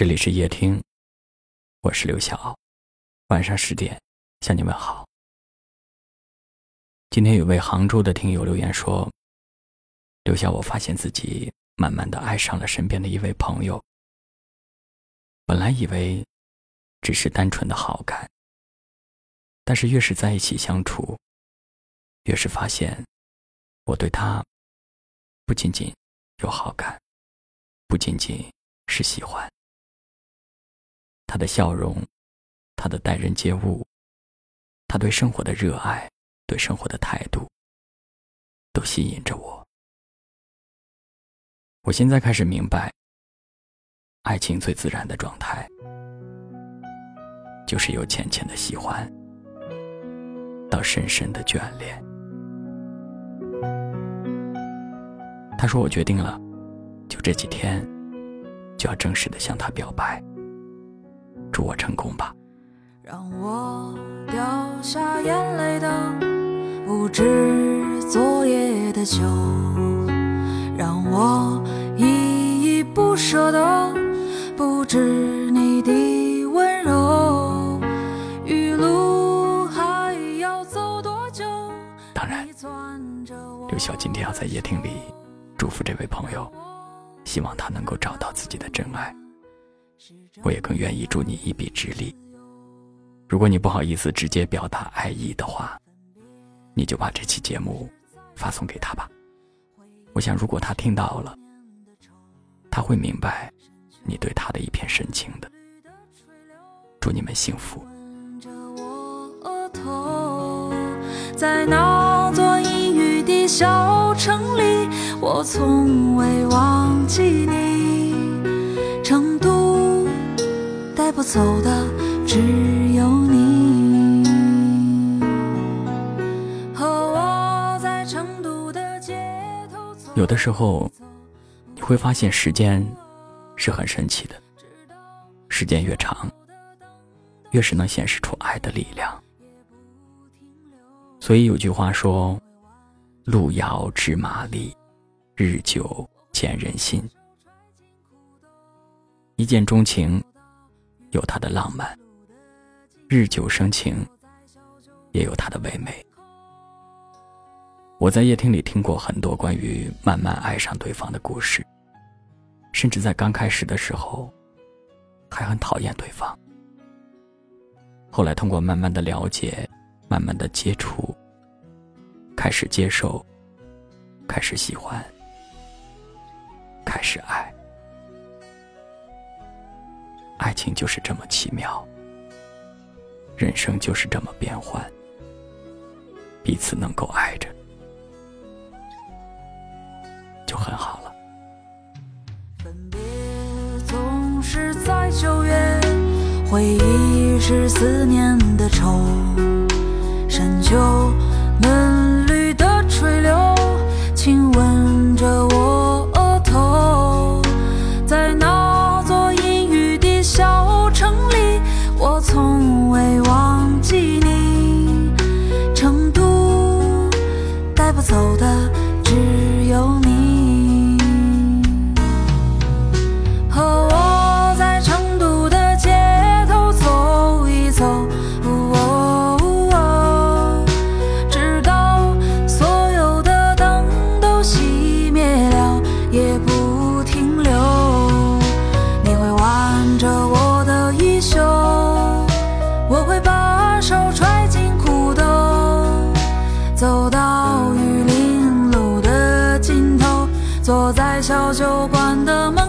这里是夜听，我是刘晓。晚上十点向你问好。今天有位杭州的听友留言说：“刘晓，我发现自己慢慢的爱上了身边的一位朋友。本来以为只是单纯的好感，但是越是在一起相处，越是发现我对他不仅仅有好感，不仅仅是喜欢。”他的笑容，他的待人接物，他对生活的热爱，对生活的态度，都吸引着我。我现在开始明白，爱情最自然的状态，就是由浅浅的喜欢，到深深的眷恋。他说：“我决定了，就这几天，就要正式的向他表白。”祝我成功吧。让我掉下眼泪的不止昨夜的酒，让我依依不舍的不止你的温柔。余路还要走多久？当然，刘晓今天要在夜听里祝福这位朋友，希望他能够找到自己的真爱。我也更愿意助你一臂之力。如果你不好意思直接表达爱意的话，你就把这期节目发送给他吧。我想，如果他听到了，他会明白你对他的一片深情的。祝你们幸福。在那座阴雨的小城里，我从未忘记你。我走的只有你。和我在成都的街头有的时候，你会发现时间是很神奇的，时间越长，越是能显示出爱的力量。所以有句话说：“路遥知马力，日久见人心。”一见钟情。有它的浪漫，日久生情，也有它的唯美。我在夜听里听过很多关于慢慢爱上对方的故事，甚至在刚开始的时候，还很讨厌对方。后来通过慢慢的了解，慢慢的接触，开始接受，开始喜欢，开始爱。爱情就是这么奇妙，人生就是这么变幻，彼此能够爱着，就很好了。分别总是在九月，回忆是思念的愁，深秋坐在小酒馆的门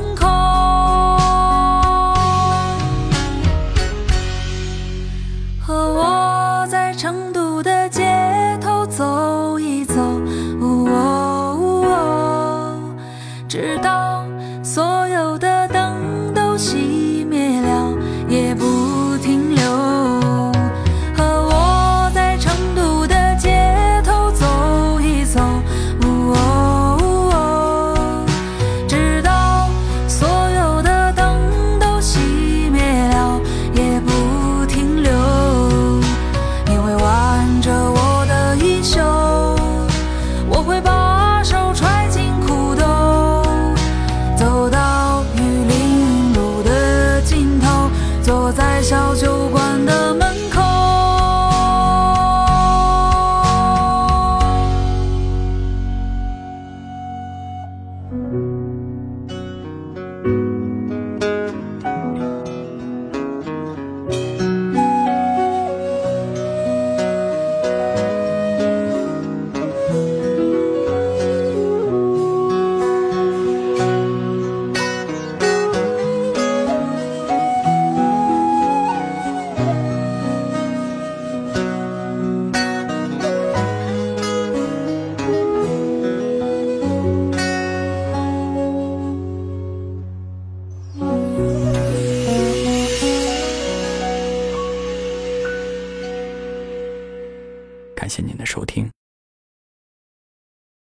感谢您的收听，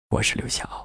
我是刘晓。